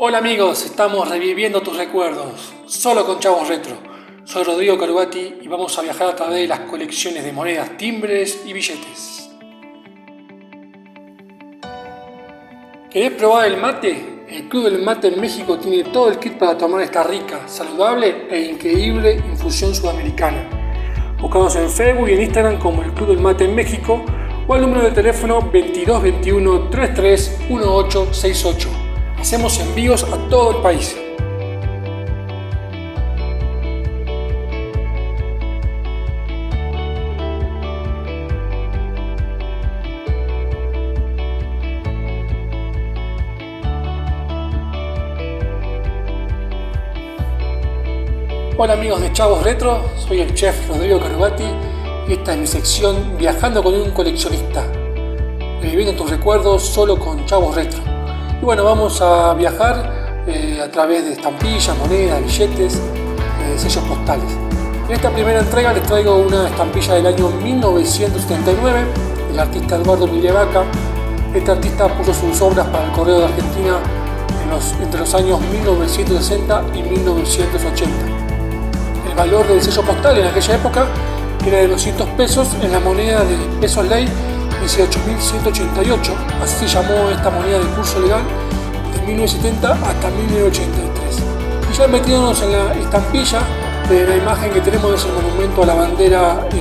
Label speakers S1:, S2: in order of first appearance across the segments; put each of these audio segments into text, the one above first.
S1: Hola amigos, estamos reviviendo tus recuerdos, solo con Chavos Retro. Soy Rodrigo Carubati y vamos a viajar a través de las colecciones de monedas, timbres y billetes. ¿Querés probar el mate? El Club del Mate en México tiene todo el kit para tomar esta rica, saludable e increíble infusión sudamericana. Buscados en Facebook y en Instagram como el Club del Mate en México o al número de teléfono 2221 331868. Hacemos envíos a todo el país. Hola amigos de Chavos Retro, soy el chef Rodrigo Carubati y esta es mi sección Viajando con un coleccionista, reviviendo tus recuerdos solo con Chavos Retro. Y bueno, vamos a viajar eh, a través de estampillas, monedas, billetes, eh, sellos postales. En esta primera entrega les traigo una estampilla del año 1979 del artista Eduardo Milevaca. Este artista puso sus obras para el Correo de Argentina entre los años 1960 y 1980. El valor del sello postal en aquella época era de 200 pesos en la moneda de pesos ley 18.188, así se llamó esta moneda de curso legal de 1970 hasta 1983. Y ya metiéndonos en la estampilla de la imagen que tenemos es el monumento a la bandera eh,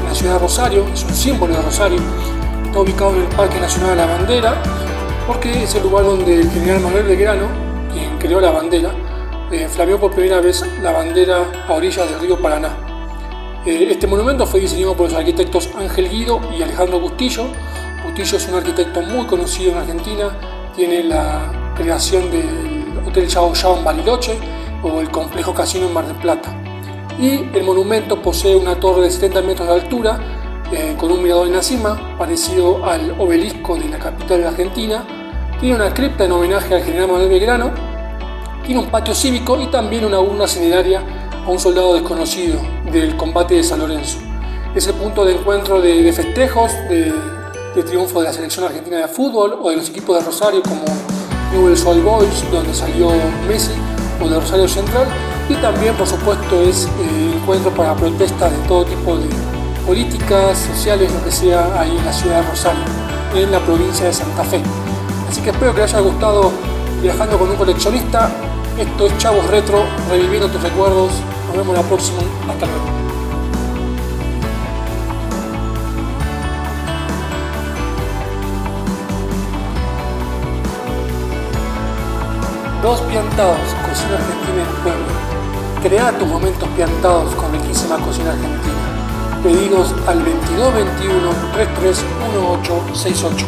S1: en la ciudad de Rosario, es un símbolo de Rosario, está ubicado en el Parque Nacional de la Bandera, porque es el lugar donde el general Manuel Belgrano, quien creó la bandera, eh, flameó por primera vez la bandera a orillas del río Paraná. Eh, este monumento fue diseñado por los arquitectos Ángel Guido y Alejandro Bustillo. Bustillo es un arquitecto muy conocido en Argentina, tiene la creación del Hotel Chao Chao en Bariloche o el complejo casino en Mar del Plata. Y el monumento posee una torre de 70 metros de altura eh, con un mirador en la cima, parecido al obelisco de la capital de Argentina. Tiene una cripta en homenaje al general Manuel Belgrano. Tiene un patio cívico y también una urna cineraria a un soldado desconocido del combate de San Lorenzo. Es el punto de encuentro de, festejos, de, triunfo de la selección argentina de fútbol o de los equipos de Rosario como Newell's Old Boys, donde salió Messi, o de Rosario Central. Y también, por supuesto, es eh, encuentro para protestas de todo tipo de políticas, sociales, lo que sea, ahí en la ciudad de Rosario, en la provincia de Santa Fe. Así que espero que les haya gustado viajando con un coleccionista. Esto es Chavos Retro, reviviendo tus recuerdos nos vemos la próxima. Hasta luego. Dos piantados, cocina argentina en pueblo. Crea tus momentos piantados con riquísima cocina argentina. Pedidos al 2221 331868.